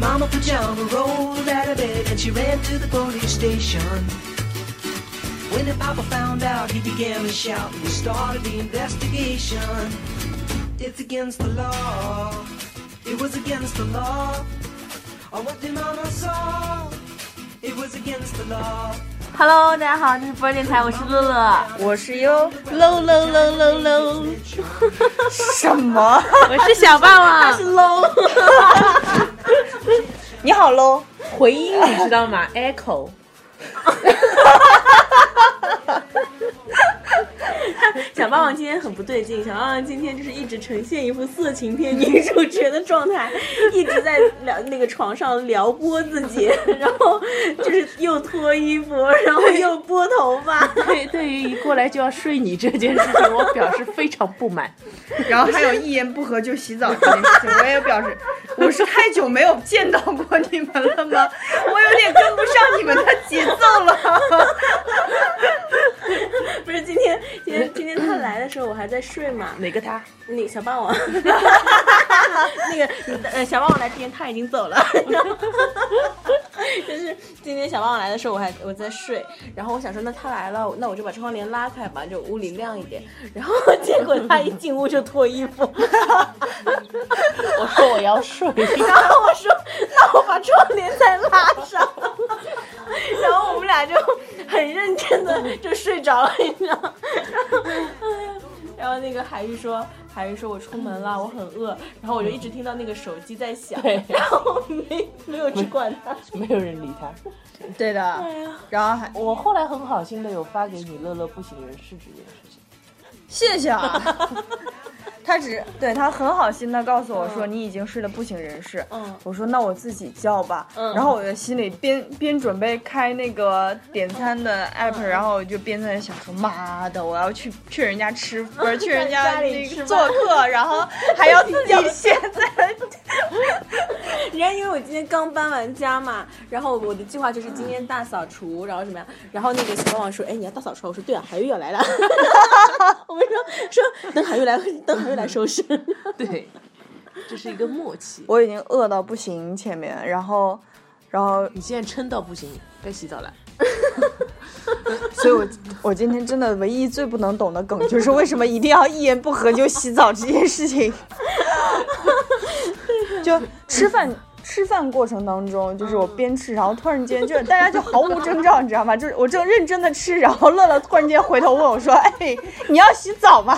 mama pajama rolled out of bed and she ran to the police station. When the papa found out, he began to shout and we started the investigation. It's against the law. It was against the law. Or what the mama saw. It was against the law. Hello，大家好，这是波儿电台，我是乐乐，我是优， low low low low low，什么？我是小霸王，是 low， 你好 low，回音你知道吗？echo。小霸王今天很不对劲，小霸王今天就是一直呈现一副色情片女主角的状态，一直在聊那个床上撩拨自己，然后就是又脱衣服，然后又拨头发。对，对于一过来就要睡你这件事情，我表示非常不满。然后还有一言不合就洗澡这件事情，我也表示，我是太久没有见到过你们了吗？我有点跟不上你们的节奏了。不是今天，今天今天他来的时候我还在睡嘛，哪个他？那个小霸王，那个呃小霸王来之前他已经走了，就是今天小霸王来的时候我还我在睡，然后我想说那他来了，那我就把窗帘拉开吧，就屋里亮一点，然后结果他一进屋就脱衣服，我说我要睡。然后我说那我把窗帘再拉上，然后我们俩就很认真的就睡着了，你知道吗？然后那个海玉说，海玉说我出门了，我很饿，然后我就一直听到那个手机在响，对然后没没有去管他。没有人理他。对的，然后还我后来很好心的有发给你乐乐不省人事这件事情。谢谢啊。他只对他很好心的告诉我说你已经睡得不省人事。嗯我说那我自己叫吧。嗯然后我的心里边边准备开那个点餐的 app，、然后我就边在想说妈的，我要去去人家吃，不是 去人家那个做客，然后还要自己现在。人家因为我今天刚搬完家嘛，然后我的计划就是今天大扫除，然后怎么样？然后那个小霸王说：“哎，你要大扫除啊？”我说：“对啊，海玉要来了。”我们说说等海玉来，等海玉来收拾。对，这是一个默契。我已经饿到不行，前面，然后，然后，你现在撑到不行，该洗澡了。所以我我今天真的唯一最不能懂的梗就是为什么一定要一言不合就洗澡这件事情。就吃饭吃饭过程当中，就是我边吃，然后突然间就是大家就毫无征兆，你知道吗？就是我正认真的吃，然后乐乐突然间回头问我说：“哎，你要洗澡吗？”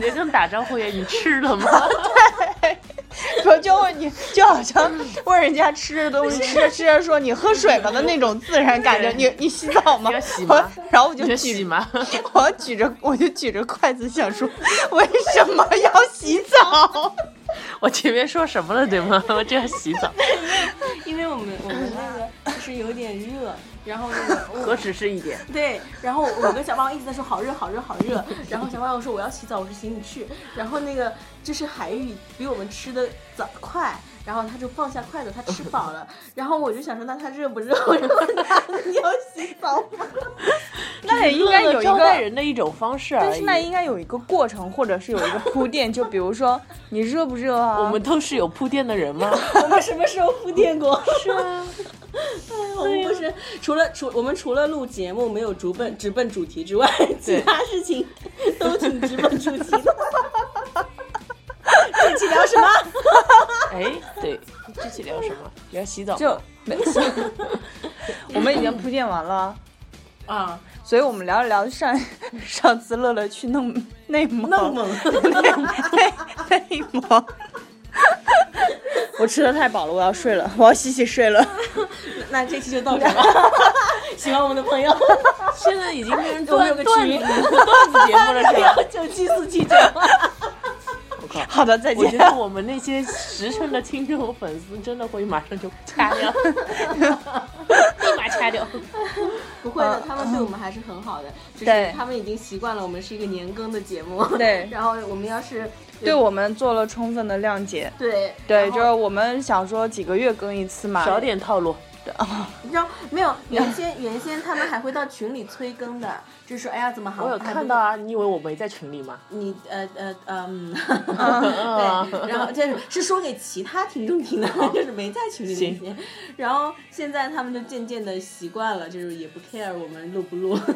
感觉跟打招呼一样，你吃了吗？我就问你，就好像问人家吃的东西，吃着吃着说你喝水了的那种自然感觉。你你洗澡吗？洗吗我然后我就举洗吗？我举着我就举着筷子想说，为什么要洗澡？我前面说什么了，对吗？我这要洗澡，因为我们我们那个就是有点热，然后那个 我何止是一点？对，然后我跟小霸王一直在说好热好热好热，然后小霸王说我要洗澡，我说行你去，然后那个就是海域比我们吃的早快，然后他就放下筷子，他吃饱了，然后我就想说那他热不热？我就问他你要洗澡吗？那也应该有一招待个，人的一种方式而已。但是那应该有一个过程，或者是有一个铺垫。就比如说你热不热啊？我们都是有铺垫的人吗？我们什么时候铺垫过？是啊。我们不是除了除我们除了录节目没有直奔直奔主题之外，其他事情都挺直奔主题的。这期聊什么？哎，对，这期聊什么？聊洗澡吗。就没 我们已经铺垫完了。啊，所以我们聊一聊上上次乐乐去弄内蒙，弄猛。内内蒙。我吃的太饱了，我要睡了，我要洗洗睡了。那这期就到这儿吧。喜欢我们的朋友，现在已经变成段段子群段子节目了，是吧？九七四七九。好的，再见我觉。得我们那些实诚的听众和粉丝真的会马上就掐掉，立马掐掉。不会的，他们对我们还是很好的，只是他们已经习惯了我们是一个年更的节目。对 然后我们要是对我们做了充分的谅解。对对，就是我们想说几个月更一次嘛。少点套路，你知道没有？原先原先他们还会到群里催更的，就是说哎呀怎么好？我有看到啊，你以为我没在群里吗？你呃呃嗯，对，然后这是是说给其他听众听的，就是没在群里那些。然后现在他们就渐渐的习惯了，就是也不 care 我们录不录。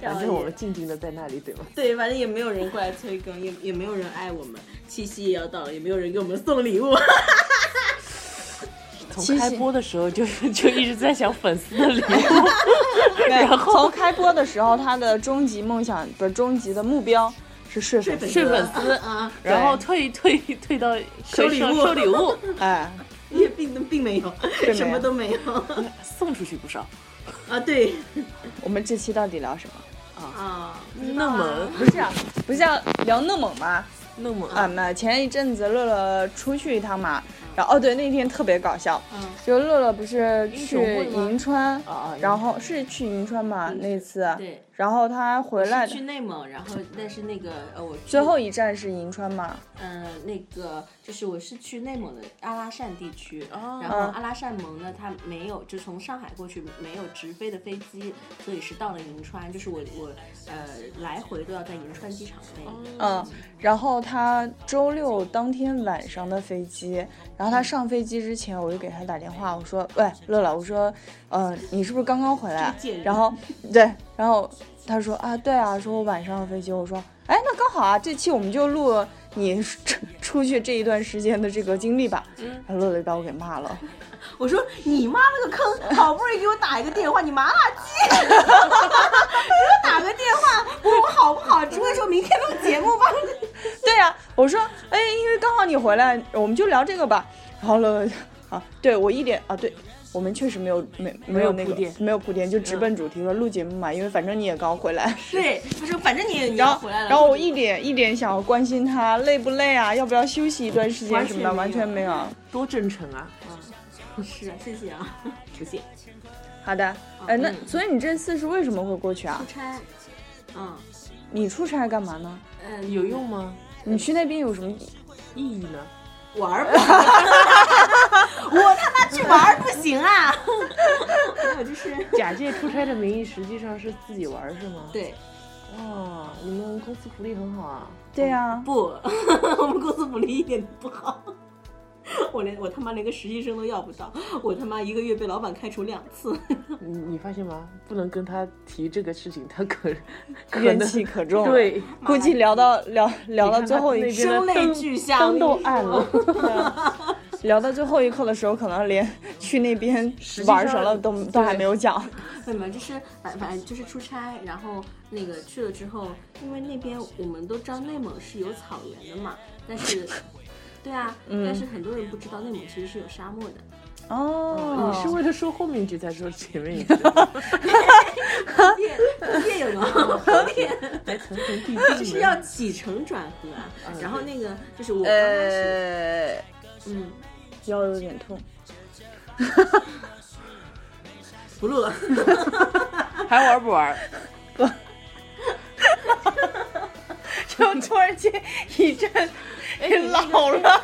然后反正我们静静的在那里，对吗？对，反正也没有人过来催更，也也没有人爱我们。七夕也要到了，也没有人给我们送礼物。从开播的时候 就就一直在想粉丝的礼物，然后从开播的时候，他的终极梦想不是终极的目标是睡粉丝，睡粉丝。啊，然后退退退到收礼物。收礼物，哎，也并并没有，什么都没有。送出去不少。啊。对。我们这期到底聊什么？啊，那么。不是啊，不是要聊内蒙吗？那么。啊，那前一阵子乐乐出去一趟嘛，然后哦对，那天特别搞笑，嗯。就乐乐不是去银川，然后是去银川嘛那次，对。然后他回来去内蒙，然后但是那个呃，我最后一站是银川嘛，嗯、那个就是我是去内蒙的阿拉善地区，哦然后阿拉善盟呢，它没有就从上海过去没有直飞的飞机，所以是到了银川，就是我我呃来回都要在银川机场飞。嗯，然后他周六当天晚上的飞机，然后他上飞机之前，我就给他打电话，我说，喂，乐乐，我说，呃，你是不是刚刚回来然后，对，然后他说啊，对啊，说我晚上的飞机，我说，哎，那刚好啊，这期我们就录你出出去这一段时间的这个经历吧。然后乐乐就把我给骂了，我说你妈了个坑，好不容易给我打一个电话，你麻辣鸡，给我打个电话，我我好不好，只会说明天录节目吧。对呀、我说，哎，因为刚好你回来，我们就聊这个吧。然后乐乐就啊，对我一点啊，对。我们确实没有没没有那个铺垫没有铺垫，就直奔主题说录节目嘛，因为反正你也刚回来。对，他说反正你你要回来了，然后我一点一点想要关心他累不累啊，要不要休息一段时间什么的，完完全全没有。多真诚啊！是啊，谢谢啊，不谢。好的，哎，那嗯所以你这次是为什么会过去啊出？差，嗯你出差干嘛呢？嗯，有用吗？你去那边有什么？意义呢？玩儿不行，我他妈去玩儿不行啊！我就是假借出差的名义，实际上是自己玩儿是吗？。对哇，你们公司福利很好啊！对啊、不，我们公司福利一点都不好。我连我他妈连个实习生都要不到，我他妈一个月被老板开除两次。你你发现吗？不能跟他提这个事情，他可可怨能气可重。，对，估计聊到聊聊到最后一声泪俱下灯都暗了。聊到最后一刻的时候，可能连去那边玩什么都都还没有讲。没有，就是反反正就是出差，然后那个去了之后，因为那边我们都知道内蒙是有草原的嘛，但是，对啊，但是很多人不知道内蒙其实是有沙漠的。哦，你是为了说后面一句才说前面一句，电电影啊，电还层层递就是。要起承转合啊。然后那个就是我刚开始，呃，嗯，腰有点痛。不录了。还玩不玩？不 就突然间一阵老了。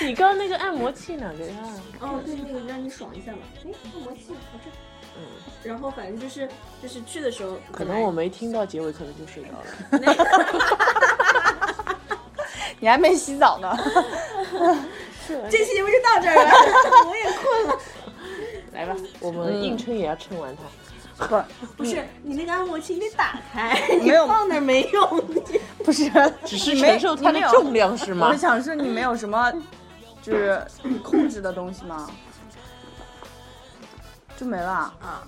你刚刚那个按摩器哪个呀？哦，对，那个让你爽一下嘛。哎，按摩器我这。嗯，然后反正就是就是去的时候，可能我没听到结尾，可能就睡着了。你还没洗澡呢。这期节目就到这儿了，我也困了。来吧，我们硬撑也要撑完它。不，不是你那个按摩器，你得打开，你没有放那儿没用。不是，只是你没承受它的重量是吗我？想说你没有什么就是控制的东西吗？就没了啊，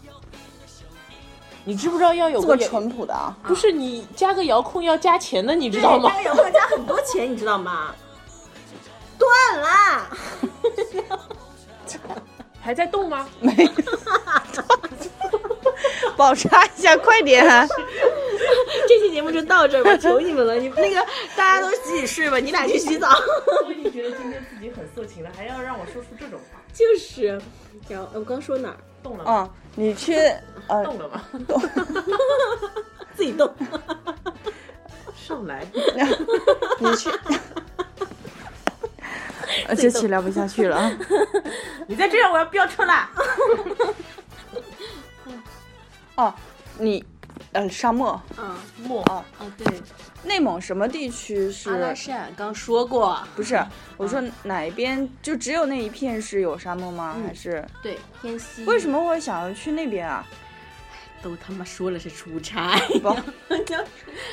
你知不知道要有个淳朴的啊。不是你加个遥控要加钱的，你知道吗加？个遥控加很多钱，你知道吗？断了！还在动吗？没保查一下，快点！这期节目就到这儿吧，求你们了，你那个大家都洗洗睡吧，你俩去洗澡。我已经觉得今天自己很色情了，还要让我说出这种话，就是，然后我刚说哪儿？动了吗？嗯，你去呃，动了吗？动 自己动。上来，你去。呃这期聊不下去了啊。你再这样我要飙车啦！哦，你呃沙漠，嗯，漠哦，哦对，内蒙什么地区是阿拉是？善刚说过，不是，我说哪一边就只有那一片是有沙漠吗？嗯还是对，偏西为什么会想要去那边啊？都他妈说了是出差？不，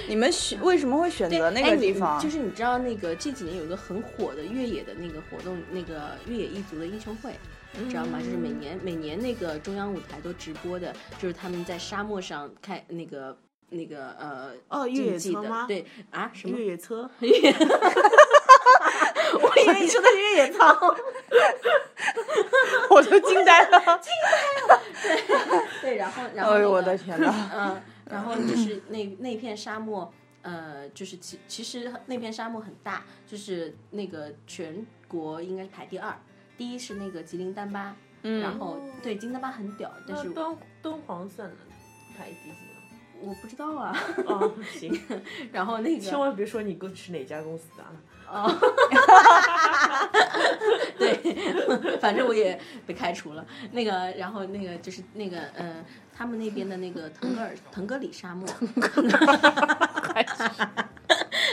你们选为什么会选择那个地方？就是你知道那个这几年有一个很火的越野的那个活动，那个越野一族的英雄会。知道吗？就是每年每年那个中央舞台都直播的，就是他们在沙漠上开那个那个呃哦越野车吗的对啊什么越野车，我以为你说的是越野操，我都惊呆了。惊呆了对对，然后然后、那个、哎呦我的天呐！嗯，然后就是那那片沙漠，呃，就是其其实那片沙漠很大，就是那个全国应该是排第二，第一是那个吉林丹巴，嗯然后对金丹巴很屌，但是那敦敦煌算了，排第几我不知道啊。哦，行，然后那个千万别说你公是哪家公司的啊！对，反正我也被开除了。那个，然后那个就是那个呃，他们那边的那个腾格尔腾格里沙漠，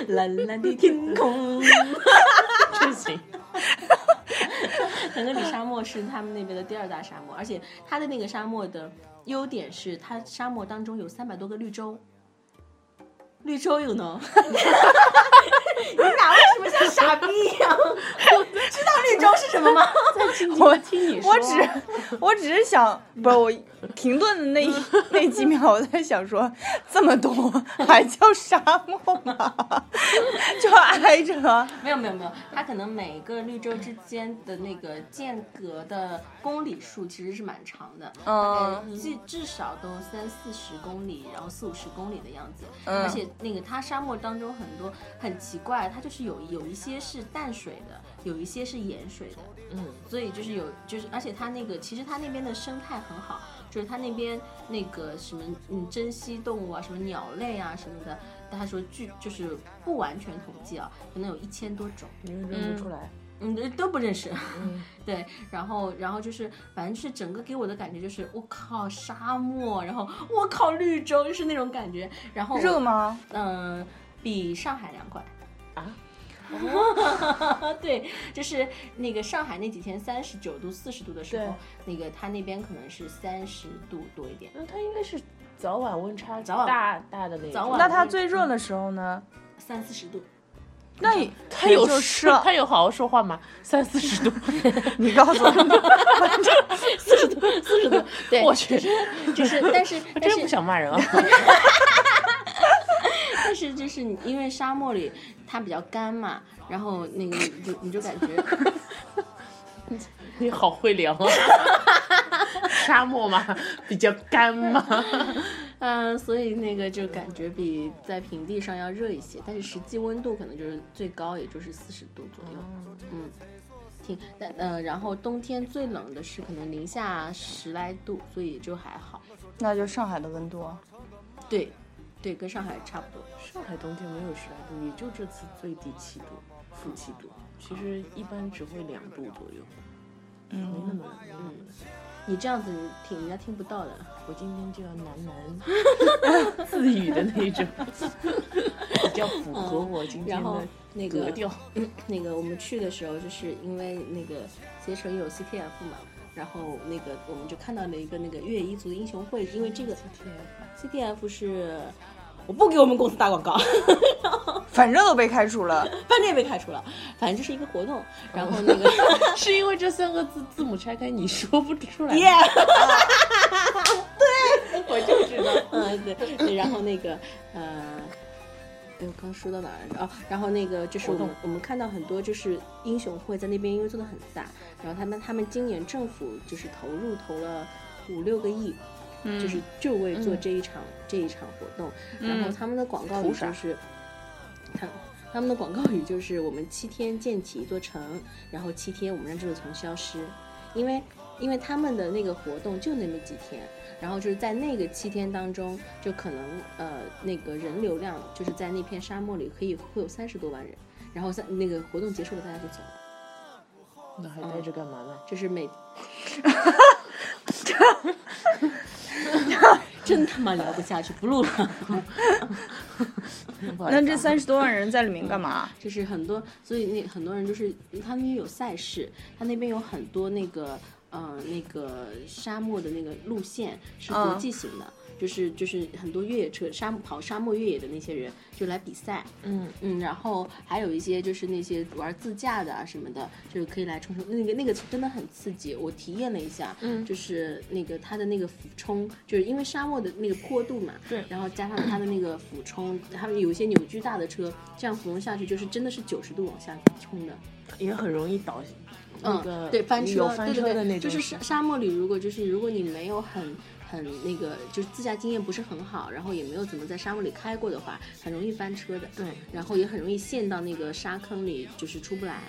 蓝蓝的天空。真行，腾格里沙漠是他们那边的第二大沙漠，而且它的那个沙漠的优点是，它沙漠当中有三百多个绿洲。绿洲有呢？你俩为什么像傻逼一样？知道绿洲是什么吗？我听你说。我只我只是想，不是我停顿的那一 那几秒，我在想说，这么多还叫沙漠吗？就挨着啊。没有没有没有，它可能每个绿洲之间的那个间隔的公里数其实是蛮长的，大概至至少都三四十公里，然后四五十公里的样子。嗯而且那个它沙漠当中很多很奇怪，它就是有有一些是淡水的，有一些是盐水的。嗯，所以就是有，就是而且它那个其实它那边的生态很好，就是他那边那个什么嗯珍稀动物啊，什么鸟类啊什么的，他说据就是不完全统计啊，可能有一千多种，你们认不出来。嗯都不认识，嗯 对，然后然后就是反正就是整个给我的感觉就是我靠沙漠，然后我靠绿洲，就是那种感觉，然后热？吗？嗯、比上海凉快。啊，对，就是那个上海那几天三十九度、四十度的时候，那个他那边可能是三十度多一点，那他应该是早晚温差早晚大大的那种。早晚那他最热的时候呢？三四十度。那他有是说他有好好说话吗？三四十度，你告诉我，四十度，四十度，对，我去，就是，但是，但是我真不想骂人啊！但是就是你因为沙漠里它比较干嘛，然后那个你就你就感觉，你好会聊啊！沙漠嘛，比较干嘛。嗯、所以那个就感觉比在平地上要热一些，但是实际温度可能就是最高也就是四十度左右，嗯，挺但呃，然后冬天最冷的是可能零下十来度，所以就还好，那就上海的温度啊。对，对，跟上海差不多。上海冬天没有十来度，也就这次最低七度，负七度。其实一般只会两度左右，没那么没那么冷。你这样子听人家听不到的。我今天就要喃喃 自语的那种，比较符合我今天然后的那个格调。那个我们去的时候，就是因为那个携程有 CTF 嘛，然后那个我们就看到了一个那个越野一族的英雄会，因为这个 CTF 是我不给我们公司打广告，反正都被开除了。反正也被开除了，反正就是一个活动，然后那个 是因为这三个字字母拆开你说不出来。yeah，我就知道。嗯对对，然后那个呃。哎，我刚说到哪儿来着？哦，然后那个就是我们我们看到很多就是英雄会在那边，因为做的很大，然后他们他们今年政府就是投入投了五六个亿，就是就为做这一场、这一场活动，然后他们的广告语就是，他他们的广告语就是我们七天建起一座城，然后七天我们让这座城消失，因为因为他们的那个活动就那么几天，然后就是在那个七天当中，就可能呃那个人流量就是在那片沙漠里可以会有三十多万人，然后在那个活动结束了，大家就走了。那还待着干嘛呢？就是每，真他妈聊不下去，不录了。那这三十多万人在里面干嘛？就是很多，所以那很多人就是他那边有赛事，他那边有很多那个呃那个沙漠的那个路线是国际型的。就是就是很多越野车沙漠跑沙漠越野的那些人就来比赛，嗯嗯，然后还有一些就是那些玩自驾的啊什么的，就是可以来冲冲那个那个真的很刺激，我体验了一下，嗯就是那个它的那个俯冲，就是因为沙漠的那个坡度嘛，对然后加上它的那个俯冲，他们有一些扭矩大的车，这样俯冲下去就是真的是九十度往下冲的，也很容易倒。那个嗯，对，翻车，翻车对对对，的那种，就是沙沙漠里，如果就是如果你没有很很那个，就是自驾经验不是很好，然后也没有怎么在沙漠里开过的话，很容易翻车的。对，然后也很容易陷到那个沙坑里，就是出不来。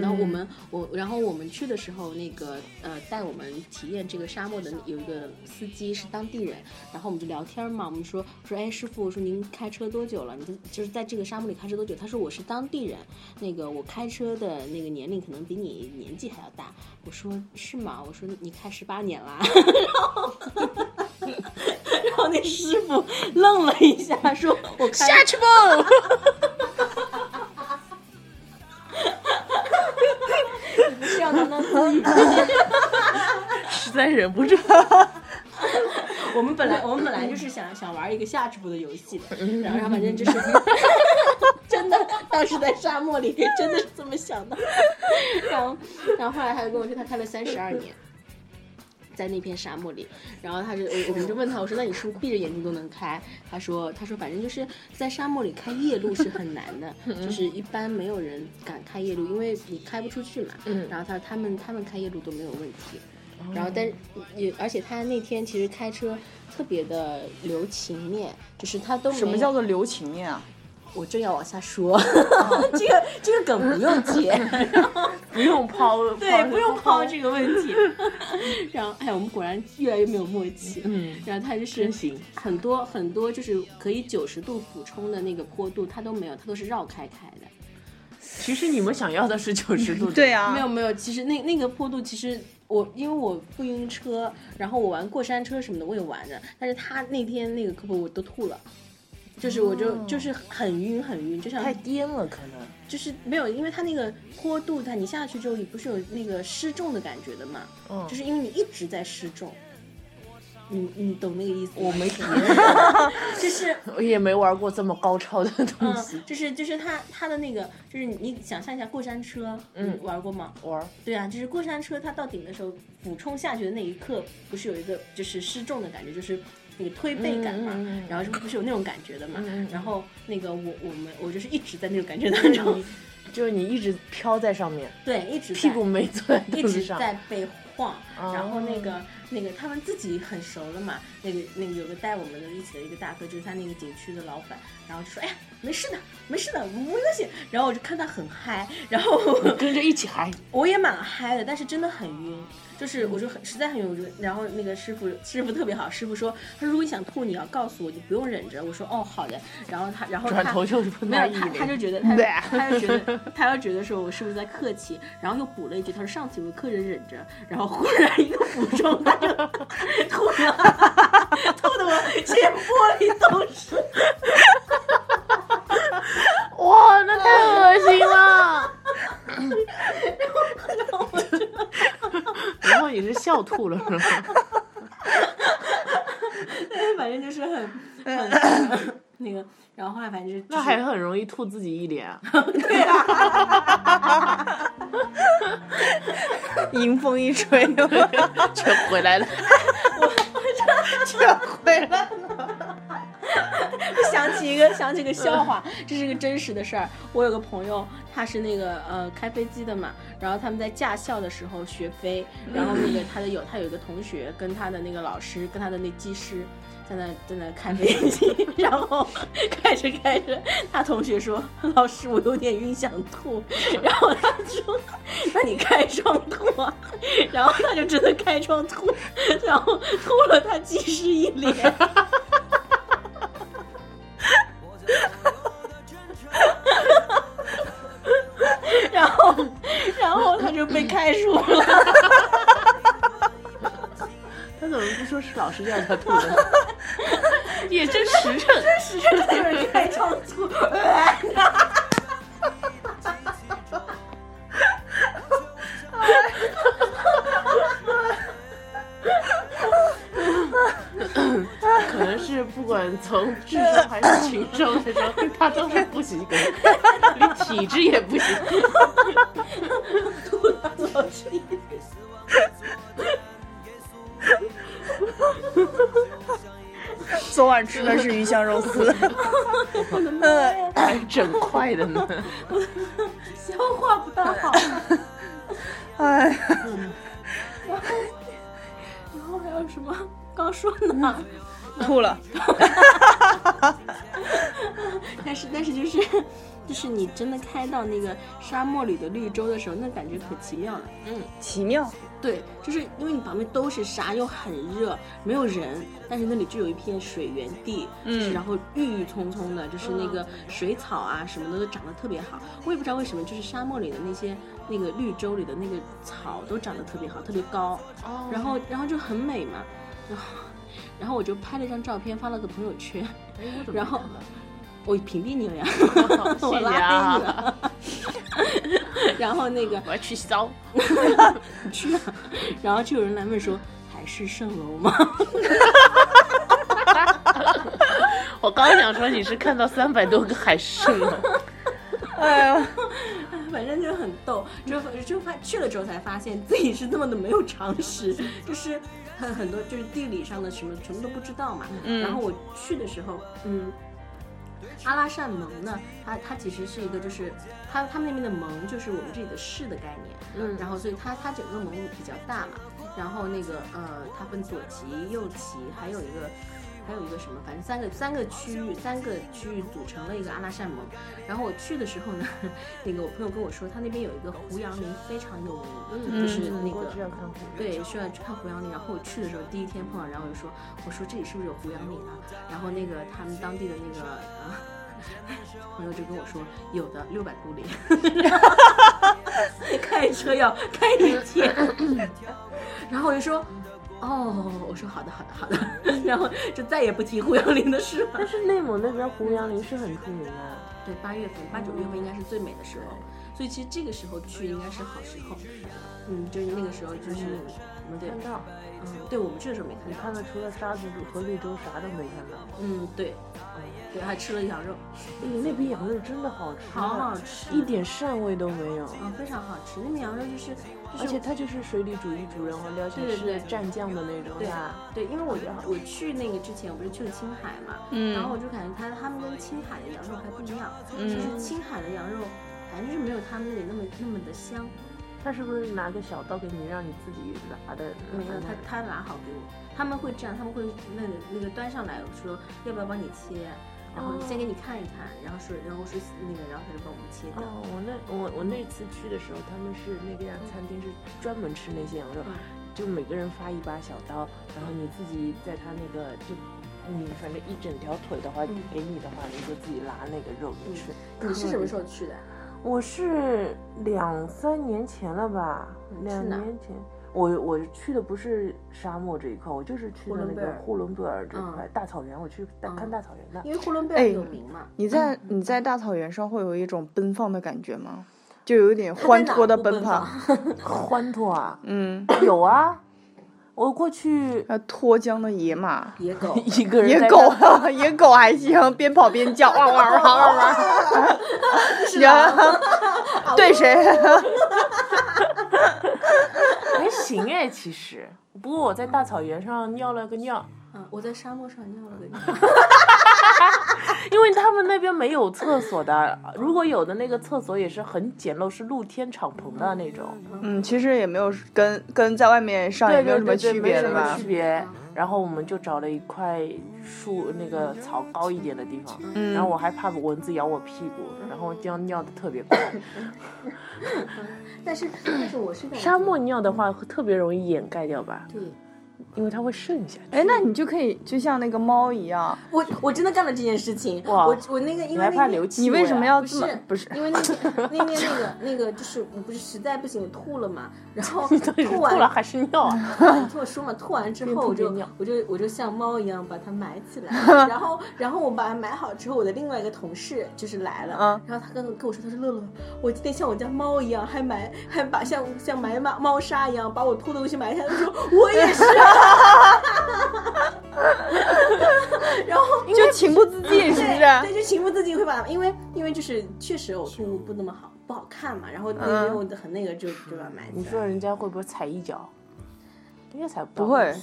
然后我们我然后我们去的时候，那个呃带我们体验这个沙漠的有一个司机是当地人，然后我们就聊天嘛，我们说说哎师傅，我说您开车多久了？你就就是在这个沙漠里开车多久？他说我是当地人，那个我开车的那个年龄可能比你年纪还要大。我说是吗？我说你开十八年啦。然后 然后那师傅愣了一下，说我开下去吧。要当当司仪。实在忍不住。我们本来我们本来就是想想玩一个下直播的游戏的，然后然后反正就是 真的，当时在沙漠里真的是这么想的，然后然后后来他就跟我说他开了三十二年。在那片沙漠里，然后他就我我们就问他，我说那你是不是闭着眼睛都能开？他说他说反正就是在沙漠里开夜路是很难的，就是一般没有人敢开夜路，因为你开不出去嘛。嗯然后他说他们他们开夜路都没有问题。然后但是也而且他那天其实开车特别的留情面，就是他都什么叫做留情面啊？我正要往下说，这个这个梗不用接，不用抛，对，不用抛这个问题。然后，哎，我们果然越来越没有默契。嗯，然后他就是很多很多就是可以九十度俯冲的那个坡度，他都没有，他都是绕开开的。其实你们想要的是九十度，对啊，没有没有，其实那那个坡度，其实我因为我不晕车，然后我玩过山车什么的我也玩着，但是他那天那个课坡我都吐了。就是我就就是很晕很晕，就像太颠了，可能。就是没有，因为它那个坡度，它你下去之后，你不是有那个失重的感觉的嘛？嗯就是因为你一直在失重，你你懂那个意思吗？我没体 验，就是 我也没玩过这么高超的东西嗯，。就是就是它它的那个，就是你你想象一下过山车，嗯你玩过吗？玩对啊，就是过山车，它到顶的时候俯冲下去的那一刻，不是有一个就是失重的感觉，就是那个推背感嘛，然后是不是有那种感觉的嘛？然后那个我我们我就是一直在那种感觉当中，就是你一直飘在上面，对，一直屁股没坐在一直。在被晃，哦然后那个那个他们自己很熟了嘛，那个那个有个带我们的一起的一个大哥，就是他那个景区的老板，然后就说哎呀没事的没事的没关系，然后我就看他很嗨，然后跟着一起嗨，我也蛮嗨的，但是真的很晕，就是我就很实在很晕，我就然后那个师傅师傅特别好，师傅说他说如果你想吐你要告诉我，你不用忍着，我说哦好的，然后他然后他转头就是没有他，他就觉得他对他就觉得他就觉得说我是不是在客气，然后又补了一句，他说上次有个客人忍着，然后忽然一个俯冲，他就吐了，吐的我全玻璃都是。哇，那太恶心了。你是笑吐了是吗？反正就是很很那个，然后后来反正就是那还很容易吐自己一脸啊。迎风一吹，全回来了。全回来了。想起一个想起一个笑话，这是一个真实的事儿。我有个朋友，他是那个呃开飞机的嘛，然后他们在驾校的时候学飞，然后那个他的有他有一个同学跟他的那个老师跟他的那技师。在那在那开飞机，然后开着开着，他同学说：“老师，我有点晕，想吐。”然后他说：“那你开窗吐啊。”然后他就真的开窗吐，然后吐了他技师一脸。然后，然然后他就被开除了。他怎么不说是老师让他吐的呢？也真实诚，是就是开场吐。可能是不管从智商还是情商来说，他都是不及格，连体质也不行。昨晚吃的是鱼香肉丝，还整块的呢。消说呢？吐了。但是但是就是就是你真的开到那个沙漠里的绿洲的时候，那感觉可奇妙了。嗯奇妙，对，就是因为你旁边都是沙，又很热，没有人，但是那里就有一片水源地，就是然后郁郁葱葱的，就是那个水草啊什么的都长得特别好。我也不知道为什么，就是沙漠里的那些那个绿洲里的那个草都长得特别好，特别高，哦然后然后就很美嘛，然后然后我就拍了一张照片发了个朋友圈，然后我屏蔽你了呀，我拉黑！了。然后那个我要去洗澡。你去啊，然后就有人来问说还是蜃楼吗？我刚想说你是看到三百多个海参了，哎呀，反正就很逗，就就发去了之后才发现自己是那么的没有常识，就是很很多就是地理上的什么全部都不知道嘛。然后我去的时候，嗯。阿拉善盟呢，它它其实是一个，就是它他们那边的盟就是我们这里的市的概念，嗯然后所以它它整个盟比较大嘛，然后那个呃，它分左旗、右旗，还有一个还有一个什么，反正三个三个区域，三个区域组成了一个阿拉善盟。然后我去的时候呢，那个我朋友跟我说，他那边有一个胡杨林非常有名，就是那个。对，需要去看胡杨林。然后我去的时候，第一天碰到，然后我就说，我说这里是不是有胡杨林啊？然后那个他们当地的那个啊朋友就跟我说，有的六百公里，开车要开一天。然后我就说，哦，我说好的，好的，好的。然后就再也不提胡杨林的事了。但是内蒙那边胡杨林是很出名的，对，八月份、八九月份应该是最美的时候，所以其实这个时候去应该是好时候。嗯，就是那个时候，就是没对，看到。嗯，对我们去的时候没看到。你看到除了沙子和绿洲啥都没看到。嗯，对，对，还吃了羊肉，哎，那边羊肉真的好吃，好好吃，一点膻味都没有。嗯，非常好吃。那边羊肉，就是而且他就是水里煮一煮，然后撩起对对对是蘸酱的那种，对吧？对，因为我觉得我去那个之前，我不是去了青海嘛，嗯然后我就感觉他他们跟青海的羊肉还不一样，就是青海的羊肉，反正就是没有他们那里那么那么的香。他是不是拿个小刀给你，让你自己拿的？没有，他他拿好给我，他们会这样，他们会那个那个端上来说要不要帮你切，然后先给你看一看，然后说然后说那个，然后他就帮我们切掉。哦，我那我我那次去的时候，他们是那家餐厅是专门吃那些羊肉，就每个人发一把小刀，然后你自己在他那个就。你反正一整条腿的话，给你的话，你就自己拿那个肉吃。你是什么时候去的？我是两三年前了吧，两哪年前。我我去的不是沙漠这一块，我就是去的那个呼伦贝尔这块、大草原，我去大看大草原的。因为呼伦贝尔有名嘛。你在你在大草原上会有一种奔放的感觉吗？就有一点欢脱的奔跑。欢脱啊，嗯，有啊，我过去呃，脱缰的野马，野狗，一个人在野狗啊，野狗还行，边跑边叫，汪汪汪汪汪。然后对谁？还行哎，其实。不过我在大草原上尿了个尿，嗯，我在沙漠上尿了个尿。因为他们那边没有厕所的，如果有的那个厕所也是很简陋，是露天敞篷的那种。嗯，其实也没有跟跟在外面上也对没有什么对对，区没什么别的吧区？别。然后我们就找了一块树，那个草高一点的地方，嗯然后我还怕蚊子咬我屁股，然后这样尿的特别快。但是但是我是沙漠尿的话，特别容易掩盖掉吧？对，因为它会渗下去。哎，那你就可以就像那个猫一样，我我真的干了这件事情。哇我我那个因为那个还怕流气？你为什么？要这么不是不是？因为那天 那天那个那个就是我不是实在不行我吐了嘛，然后 吐完吐了还是尿啊？你听我说嘛，吐完之后我就我就我就像猫一样把它埋起来，然后然后我把它埋好之后，我的另外一个同事就是来了，嗯然后他跟跟我说，他说乐乐，我今天像我家猫一样，还埋还把像像埋猫猫砂一样把我吐的东西埋下来，我说我也是啊，然后就情不自禁，是不是？对，就情不自禁会把，因为因为就是确实呕吐物不那么好，不好看嘛，然后那边我很那个就就把它埋。你说人家会不会踩一脚？应该踩不。不会。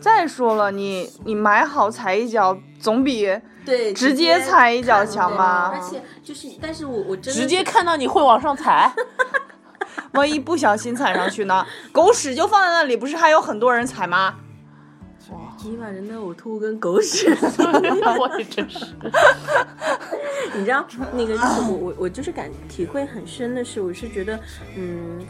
再说了，你你买好踩一脚，总比对，直接踩一脚强吧而且就是，但是我我真的直接看到你会往上踩，万一不小心踩上去呢？狗屎就放在那里，不是还有很多人踩吗？你把人的呕吐物跟狗屎，我也真是。你知道那个就是我我我就是感体会很深的是，我是觉得嗯，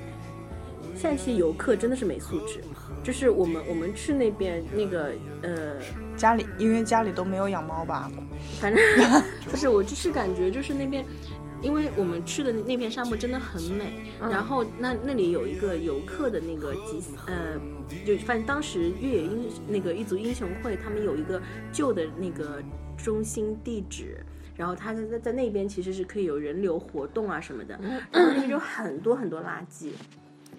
像一些游客真的是没素质。就是我们我们去那边那个呃，家里因为家里都没有养猫吧？反正 不是我就是感觉就是那边。因为我们去的那片沙漠真的很美，然后那那里有一个游客的那个集，呃，就反正当时越野英那个一族英雄会，他们有一个旧的那个中心地址，然后他在在在那边其实是可以有人流活动啊什么的，然后那边就很多很多垃圾，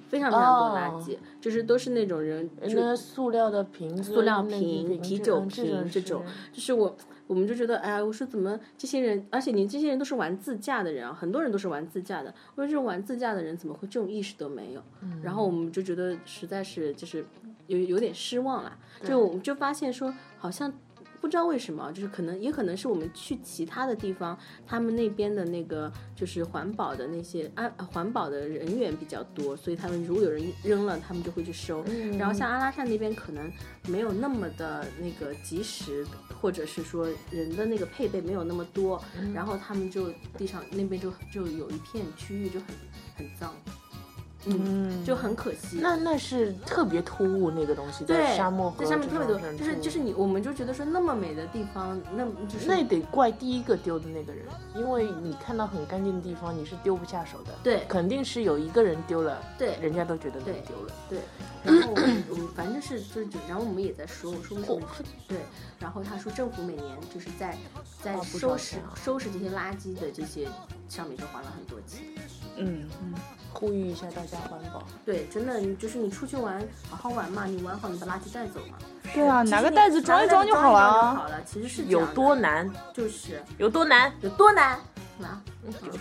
非常非常多垃圾，就是都是那种人就那塑料的瓶子、塑料瓶、啤酒瓶这种，就是我，我们就觉得，哎呀，我说怎么这些人，而且你这些人都是玩自驾的人啊，很多人都是玩自驾的，我说这种玩自驾的人怎么会这种意识都没有？然后我们就觉得实在是就是有有点失望啦，就我们就发现说好像。不知道为什么，就是可能也可能是我们去其他的地方，他们那边的那个就是环保的那些安环保的人员比较多，所以他们如果有人扔了，他们就会去收。然后像阿拉善那边可能没有那么的那个及时，或者是说人的那个配备没有那么多，然后他们就地上那边就就有一片区域就很很脏。嗯，就很可惜。那那是特别突兀那个东西，对在沙漠在和上面特别多，就是就是你，我们就觉得说那么美的地方，那就是那得怪第一个丢的那个人，因为你看到很干净的地方，你是丢不下手的。对肯定是有一个人丢了，对人家都觉得你丢了。对，然后我们反正就是就是，然后我们也在说，我说我们对，然后他说政府每年就是在在收拾啊收拾这些垃圾的这些上面就花了很多钱。嗯嗯，呼吁一下大家环保。对，真的，你就是你出去玩，好好玩嘛，你玩好你把垃圾带走嘛。对啊，拿个袋子装一装就好了。好了，其实是有多难？就是有多难？有多难，啊，就是。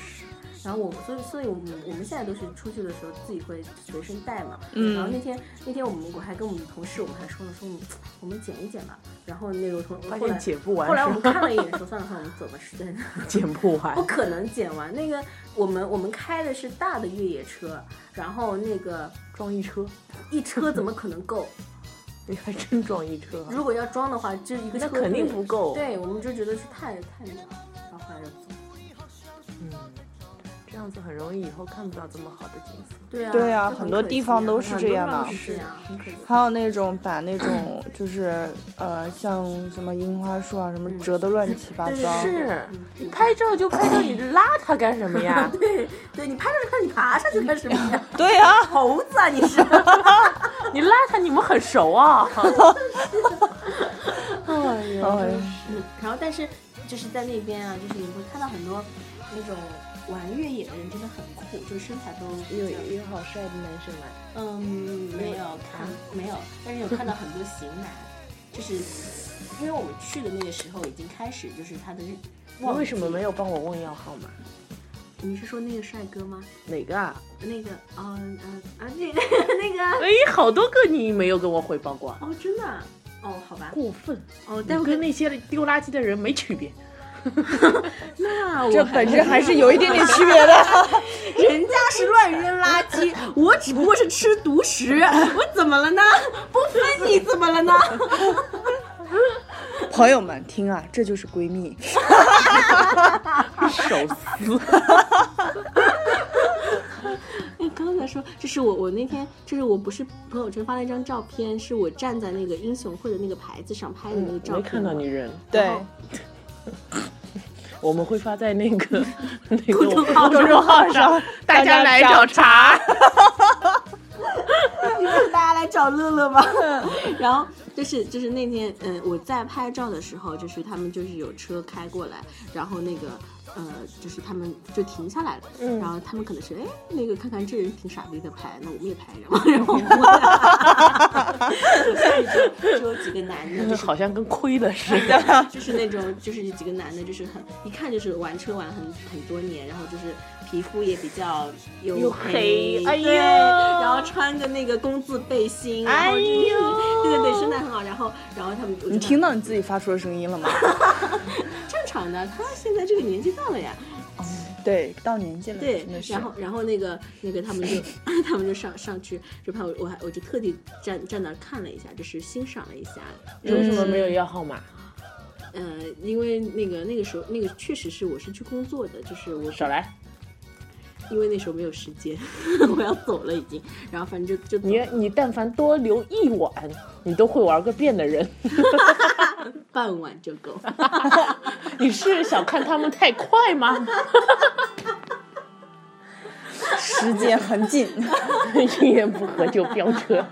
然后我所以所以我们我们现在都是出去的时候自己会随身带嘛。嗯然后那天那天我们我还跟我们同事我们还说了说我们我们捡一捡吧。然后那个同发现捡不完，后来我们看了一眼说算了算了我们走吧，实在是 捡不完不。可能捡完。那个我们我们开的是大的越野车，然后那个装一车，一车怎么可能够？你还真装一车啊？如果要装的话，这一个车那肯定不够。对，我们就觉得是太太那个，然后后来就走。嗯，这样子很容易以后看不到这么好的景色。对啊，对啊很多地方都是这样的是啊，很可惜。还有那种把那种就是呃像什么樱花树啊什么折的乱七八糟。是你拍照就拍照，你拉它干什么呀？对对，你拍照就看你爬上去干什么呀？对啊，猴子啊，你是？你拉它，你们很熟啊？哎呀，哎嗯，然后但是就是在那边啊，就是你会看到很多那种玩越野的人真的很酷，就是身材都有有好帅的男生吗，嗯没有看没有，但是有看到很多型男，就是因为我们去的那个时候已经开始就是他的日。你为什么没有帮我问要号码？你是说那个帅哥吗？哪个啊？那个，哦，嗯啊，那个 那个，哎，好多个你没有跟我汇报过，哦，真的啊，哦，好吧，过分！哦，但但跟那些丢垃圾的人没区别。那我这本质还是有一点点区别的。人家是乱扔垃圾，我只不过是吃独食，我怎么了呢？不分你怎么了呢？朋友们听啊，这就是闺蜜。手撕，你刚才说，这是我我那天，就是我不是朋友圈发了一张照片，是我站在那个英雄会的那个牌子上拍的那个照片。没看到你人，对我们会发在那个 那个公众号公众号上大家来找茬。大家来找乐乐吧。然后就是就是那天，嗯，我在拍照的时候，就是他们就是有车开过来，然后那个。呃，就是他们就停下来了，嗯然后他们可能是哎，那个看看这人挺傻逼的拍，那我们也拍着，然后我就就有几个男的，就是好像跟亏了似的。就是那种，就是几个男的，就是很一看就是玩车玩了很很多年，然后就是皮肤也比较黝黝黑哎呦对，然后穿个那个工字背心，然后就是、哎呦对对对，身材很好，然后然后他们，就你听到你自己发出的声音了吗？正常的，他现在这个年纪大了呀，对，到年纪了，对。然后然后那个那个他们就 他们就上上去就怕我，我还我就特地站站那看了一下，就是欣赏了一下，为什么没有要号码？呃，因为那个那个时候那个确实是我是去工作的，就是我少来！因为那时候没有时间，我要走了已经，然后反正就就你你但凡多留一晚，你都会玩个遍的人。半晚就够。你是想看他们太快吗？时间很紧，一言不合就飙车，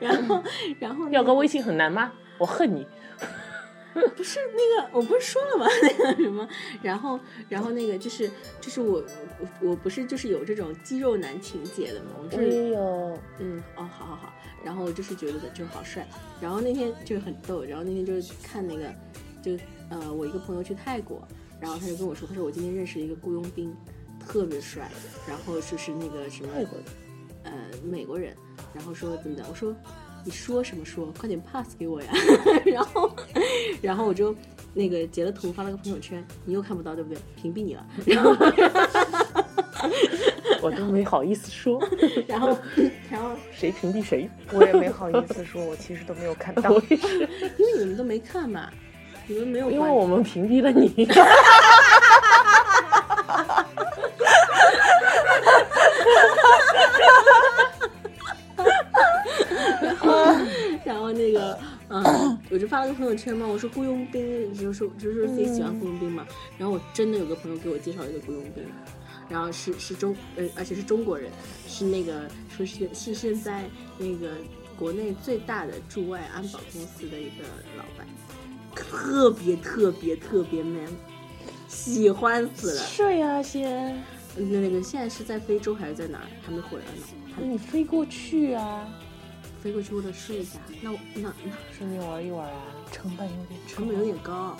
然后然后要个微信很难吗？我恨你。不是那个，我不是说了吗？那个什么，然后然后那个就是就是我我我不是就是有这种肌肉男情节的嘛，我哎是呦，嗯哦好好好，然后就是觉得就好帅，然后那天就是很逗，然后那天就是看那个就呃我一个朋友去泰国，然后他就跟我说，他说我今天认识了一个雇佣兵，特别帅，然后就是那个什么泰国的。呃美国人，然后说怎么的，我说你说什么说，快点 pass 给我呀，然后然后我就那个截了图发了个朋友圈，你又看不到对不对？屏蔽你了，然后 我都没好意思说，然后 然后谁屏蔽谁。我也没好意思说，我其实都没有看到因为你们都没看嘛，你们没有因为我们屏蔽了你。然后那个，嗯，我就发了个朋友圈嘛，我说雇佣兵，就是说就是说自己喜欢雇佣兵嘛。然后我真的有个朋友给我介绍一个雇佣兵，然后是是中呃，而且是中国人，是那个说是是现在那个国内最大的驻外安保公司的一个老板，特别特别特别 man，喜欢死了。是呀，先，那那个现在是在非洲还是在哪儿？还没回来呢。他你飞过去啊，飞过去为了试一下，那我那那顺便玩一玩啊。成本有点成本有点高，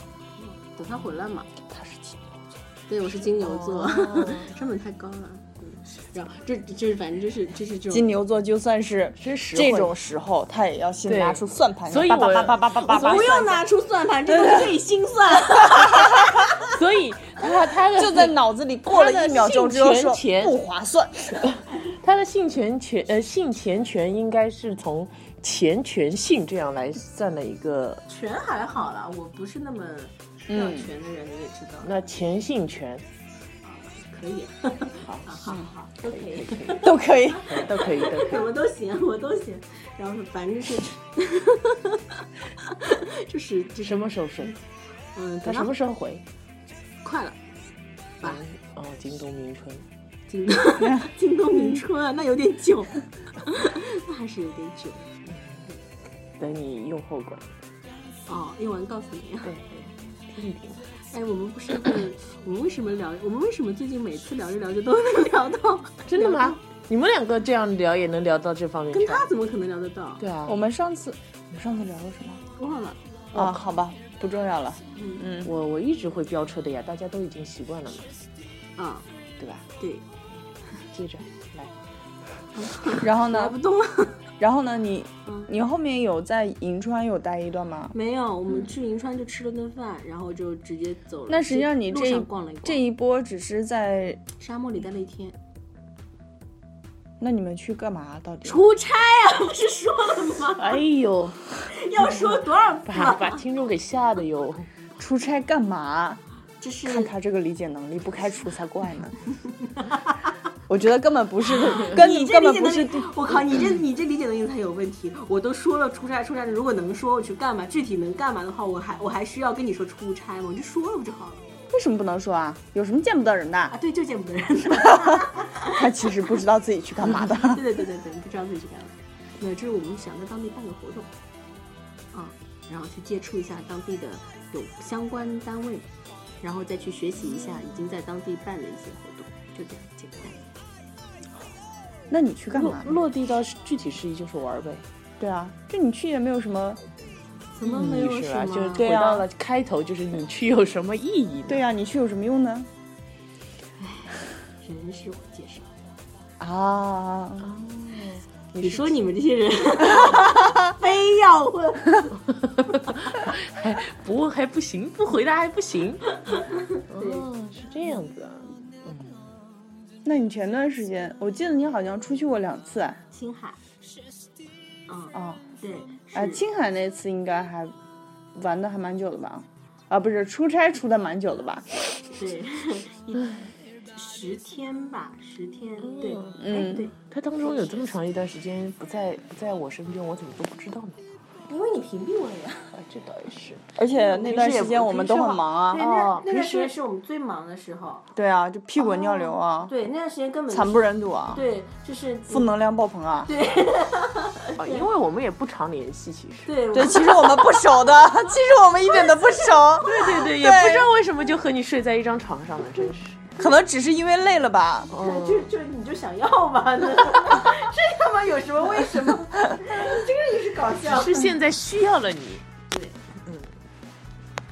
等他回来嘛。他是金牛座，对，我是金牛座，哦 成本太高了。嗯，然后这这就是反正就是就是这种金牛座就算是这种时候，他也要先拿出算盘，所以我叭叭叭叭叭叭叭不用拿出算盘，这东西可以心算。所以他他的 就在脑子里过了一秒钟之后说不划算。他的性权权呃性钱权应该是从钱权性这样来算的一个，权还好啦，我不是那么要权的人，你也知道，那钱性权可以。好，好好 都可以，都可以。都可以都可以。什么都行，我都行。然后反正就 是，就是就什么时候睡？嗯，他什么时候回？快了吧？哦，京东明春。京东 京东明春啊，那有点久，那还是有点久。等你用后管。哦，用完告诉你。对对，听一听。哎，我们不是会，我们为什么聊？我们为什么最近每次聊着聊着都能聊到？真的吗？你们两个这样聊也能聊到这方面跟啊？他怎么可能聊得到？对啊，我们上次，我们上次聊了什么？忘了。啊，好吧，不重要了。嗯嗯，我我一直会飙车的呀，大家都已经习惯了嘛，啊，对吧？对，接着来，然后呢 聊不？动了。然后呢？你嗯你后面有在银川有待一段吗？没有，我们去银川就吃了顿饭，然后就直接走了。那实际上你这一逛了一逛，这一波只是在，沙漠里待了一天。那你们去干嘛？到底？出差啊，不是说了吗？哎呦，要说多少次把？把听众给吓的哟。出差干嘛？这是看他这个理解能力，不开除才怪呢。我觉得根本不是，跟你根本不是，我靠，你这你这理解能力才有问题。我都说了出差出差，如果能说我去干嘛，具体能干嘛的话，我还我还需要跟你说出差吗？我就说了不就好了为什么不能说啊？有什么见不得人的？啊？对，就见不得人。他其实不知道自己去干嘛的。对对对对对，不知道自己去干嘛。那这是我们想在当地办个活动，啊，然后去接触一下当地的有相关单位，然后再去学习一下已经在当地办的一些活动，就这样。那你去干嘛？落地到具体事宜就是玩儿呗，对啊，就你去也没有什么。怎么没有？什么？就是对啊回到了开头，就是你去有什么意义？对呀、你去有什么用呢？人是我介绍的。啊，你说你们这些人 非要问，还不问还不行，不回答还不行。哦，是这样子啊。那你前段时间，我记得你好像出去过两次啊。青海，嗯，啊，对，啊，是青海那次应该还玩的还蛮久的吧？啊，不是，出差出的蛮久的吧？对，一十天吧，十天，对，哎嗯对，他当中有这么长一段时间不在不在我身边，我怎么都不知道呢？因为你屏蔽我了呀。啊，这倒也是。而且那段时间我们都很忙对，啊。那那段时间是我们最忙的时候，对啊，就屁滚尿流啊，对，那段时间根本惨不忍睹啊，对，就是负能量爆棚啊。对啊，因为我们也不常联系，其实。对对，其实我们不熟的，其实我们一点都不熟，对对对，也不知道为什么就和你睡在一张床上了，真是。可能只是因为累了吧。就就你就想要吧，这他妈有什么为什么？是现在需要了你，对，嗯，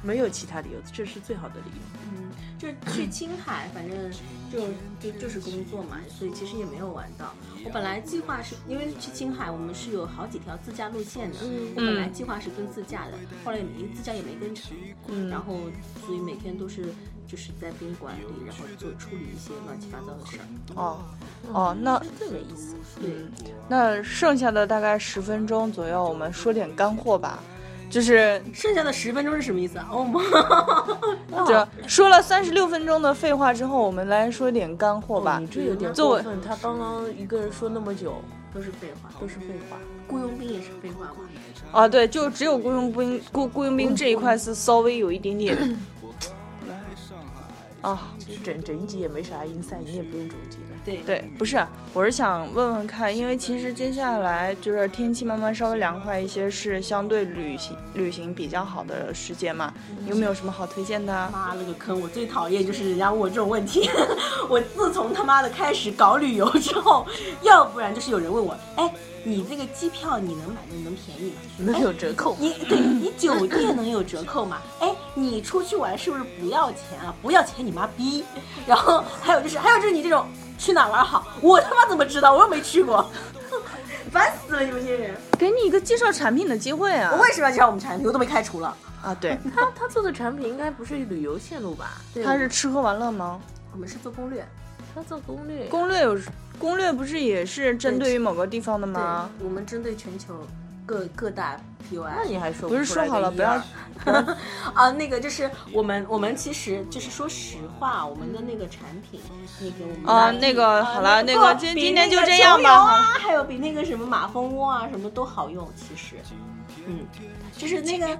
没有其他理由，这是最好的理由。嗯，就是去青海，反正就就就是工作嘛，所以其实也没有玩到。我本来计划是因为去青海，我们是有好几条自驾路线的，嗯。我本来计划是跟自驾的，后来也没自驾也没跟成，嗯。然后所以每天都是就是在宾馆里，然后做处理一些乱七八糟的事儿。哦，哦，那是这个意思。对，那剩下的大概十分钟左右，我们说点干货吧。就是剩下的十分钟是什么意思啊？哦妈！这说了三十六分钟的废话之后，我们来说点干货吧。你这有点作为过分，他刚刚一个人说那么久，都是废话，都是废话。雇佣兵也是废话吗。啊，对，就只有雇佣兵雇雇佣兵这一块是稍微有一点点啊，其实整整一集也没啥音赛，你也不用总结了。对对，不是，我是想问问看，因为其实接下来就是天气慢慢稍微凉快一些，是相对旅行旅行比较好的时间嘛？有没有什么好推荐的啊？妈了个坑！我最讨厌就是人家问我这种问题。我自从他妈的开始搞旅游之后，要不然就是有人问我，哎，你这个机票你能买的能便宜吗？能有折扣？你对你酒店能有折扣吗？哎，你出去玩是不是不要钱啊？不要钱你妈逼！然后还有就是还有就是你这种去哪玩好，我他妈怎么知道？我又没去过，烦死了你们这些人！给你一个介绍产品的机会啊！我为什么要介绍我们产品？我都被开除了。啊，对，他他做的产品应该不是旅游线路吧？对他是吃喝玩乐吗？我们是做攻略，他做攻略。攻略有攻略不是也是针对于某个地方的对吗？，我们针对全球各各大 P U I。那你还说不是说好了不要 啊，那个就是我们，我们其实就是说实话，我们的那个产品，那个我们啊那个好了那个今比今天就那个这样吧啊，还有比那个什么马蜂窝啊，什么都好用，其实，嗯，就是那个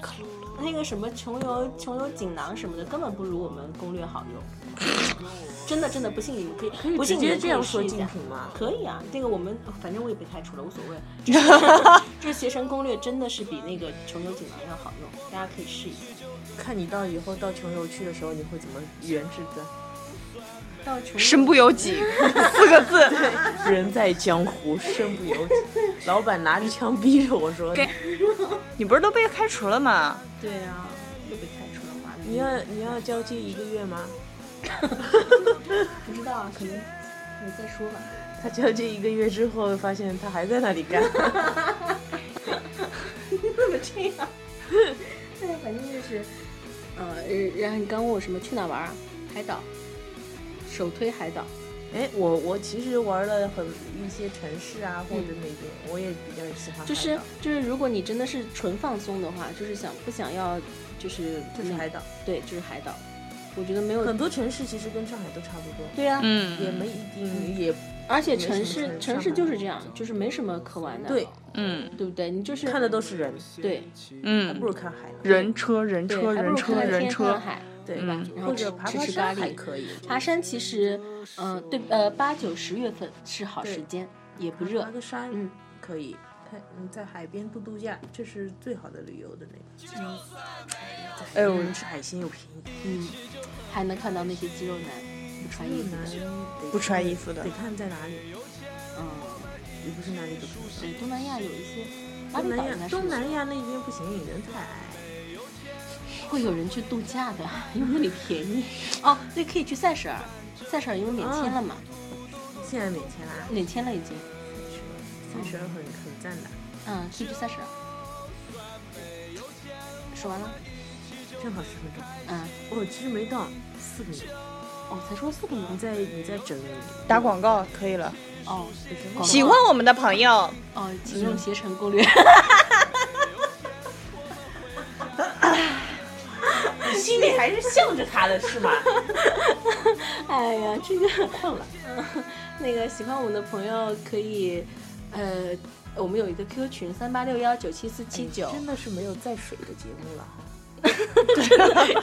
那个什么穷游穷游锦囊什么的，根本不如我们攻略好用。真的真的不信你们可以，可以不信你们这样说竞品吗？可以啊，这个我们反正我也被开除了，无所谓。就是就是携程攻略真的是比那个穷游锦囊要好用，大家可以试一下。看你到以后到穷游去的时候，你会怎么原制的？到穷游身不由己四个字。人在江湖，身不由己。老板拿着枪逼着我说：“你不是都被开除了吗？对啊，又被开除了嘛？你要你要交接一个月吗不知道啊，可能你再说吧。？”他交接一个月之后，发现他还在那里干。你怎么这样？对，反正就是，呃，然后你刚问我什么去哪玩啊？海岛，首推海岛。哎，我我其实玩了很一些城市啊，或者那边，我也比较喜欢。就是就是，如果你真的是纯放松的话，就是想不想要，就是就是海岛。对，就是海岛。我觉得没有很多城市其实跟上海都差不多，对呀、嗯也没一定也而且城市城城市就是这样，就是没什么可玩的，对，嗯对不对？你就是看的都是人，对嗯还嗯不，如看海呢。人车人，车人车人车，海，对对吧？嗯然后或者吃爬爬山吃吃咖喱，还可以，爬山其实，嗯、对，呃，八九十月份是好时间，也不热爬，个山，嗯，可以。看嗯，在海边度度假，这是最好的旅游的那个。哎呦嗯，吃海鲜又便宜，嗯，还能看到那些肌肉男不穿衣服男的，得不穿衣服的得看在哪里，嗯，也不是哪里都可以。对，东南亚有一些，巴厘东南亚东南亚那边不行，人太矮。会有人去度假的，因为那里便宜。哦，对，可以去塞舌尔，塞舌尔因为免签了嘛，现在免签了，免签了已经，三十二很很赞的，嗯，可以去塞舌尔。说完了，正好十分钟。嗯，哦，其实没到四分钟，哦，才说四个吗你？再你再整打广告可以了。哦，喜欢我们的朋友，哦，请用携程攻略。心里还是向着他的是吗？哎呀，这个困了。那个喜欢我们的朋友可以，呃，我们有一个 QQ 群三八六幺九七四七九，真的是没有再水的节目了哈。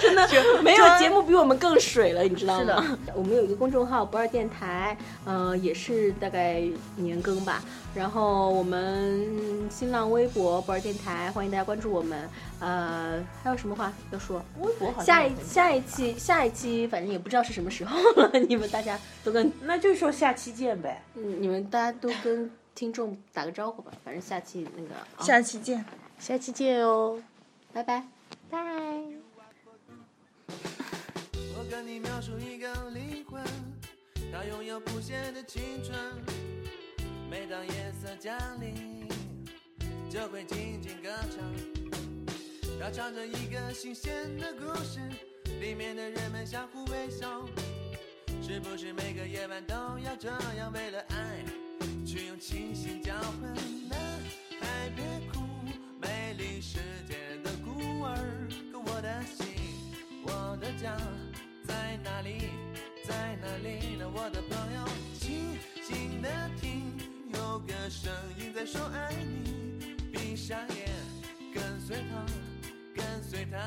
真的没有节目比我们更水了，你知道是吗？我们有一个公众号不二电台，呃，也是大概年更吧。然后我们新浪微博不二电台，欢迎大家关注我们。呃，还有什么话要说？微博好像下一下一期下一期，反正也不知道是什么时候了。你们大家都跟那就说下期见呗。嗯你们大家都跟听众打个招呼吧。反正下期那个、啊下期见。下期见哦，拜拜，拜。我跟你描述一个灵魂，它拥有不懈的青春。每当夜色降临，就会静静歌唱。它唱着一个新鲜的故事，里面的人们相互微笑。是不是每个夜晚都要这样，为了爱去用清醒交换？男孩别哭，美丽世界的孤儿，可我的心。我的家在哪里？在哪里呢？我的朋友，静静的听，有个声音在说爱你。闭上眼，跟随他，跟随他，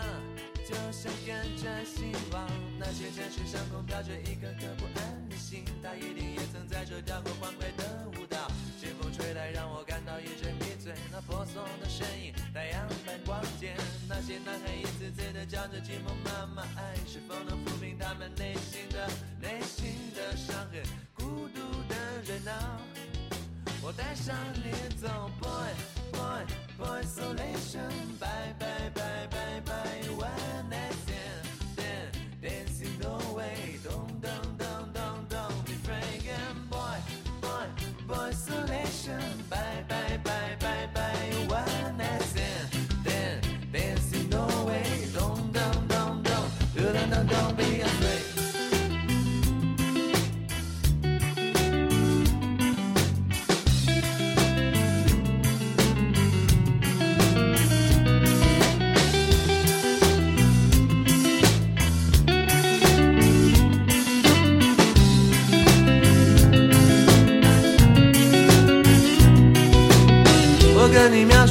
就像跟着希望。那些城市上空飘着一颗颗不安心，它一定也曾在这跳过欢快的舞蹈。清风吹来，让我感到一阵迷醉。那婆娑的身影，太阳般光洁。那些男孩一次次的叫着寂寞妈妈，爱是否能抚平他们内心的内心的伤痕？孤独的人啊，我带上你走，boy boy Boy，Solation Bye bye bye bye bye one night stand stand dancing the consolation. Bye, bye, bye, bye.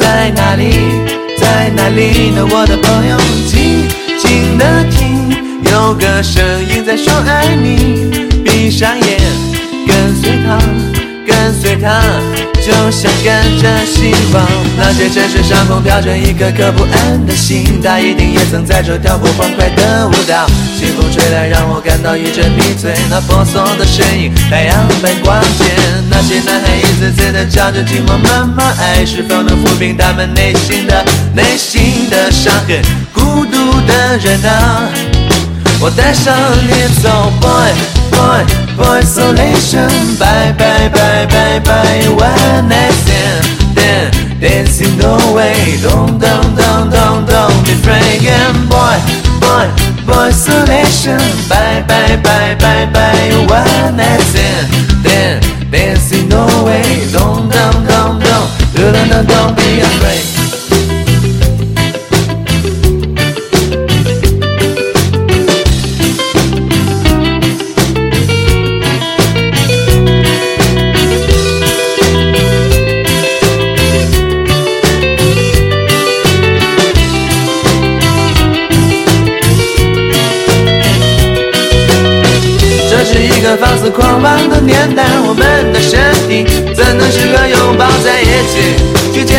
在哪里？在哪里呢？我的朋友，静静的听，有个声音在说爱你。闭上眼，跟随他，跟随他，就像跟着希望。那些城市上空飘着一颗颗不安的心，它一定也曾在这跳过欢快的舞蹈。清风吹来，让我感到一阵迷醉。那婆娑的身影，太阳般光洁。那些男孩一次次的叫着寂寞妈妈，爱是否能抚平他们内心的内心的伤痕？孤独的人啊。我带上你走，boy boy boy isolation，bye bye bye bye bye. One night stand then dancing no way. Don't don't don't don't don't be frightened boy boy. Boy isolation bye bye bye bye bye. One night stand then dancing no way. Don't don't don't don't. Don't don't be afraid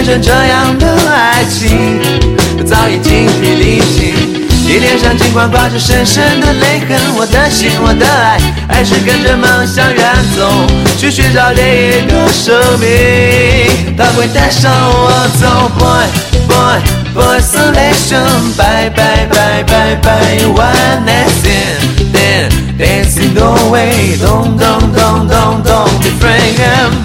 起，去见证这样的爱情？早已精疲力尽，你脸上尽管挂着深深的泪痕，我的心，我的爱，还是跟着梦想远走，去寻找另一个生命，它会带上我走，boy boy boy isolation，bye bye bye bye bye one night stand then dancing no way don't don't don't don't don't be frightened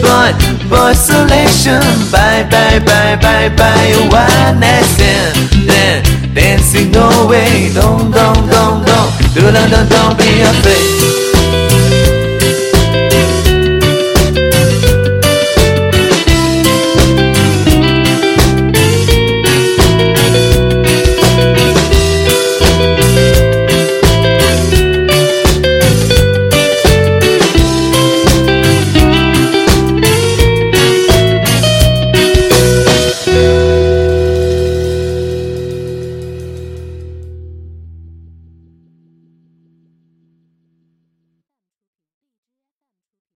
blood for selection. Bye, bye, bye, bye, bye. One night stand, then dancing away. Don't, don't, don't, don't, do, don't, don't, don't be afraid.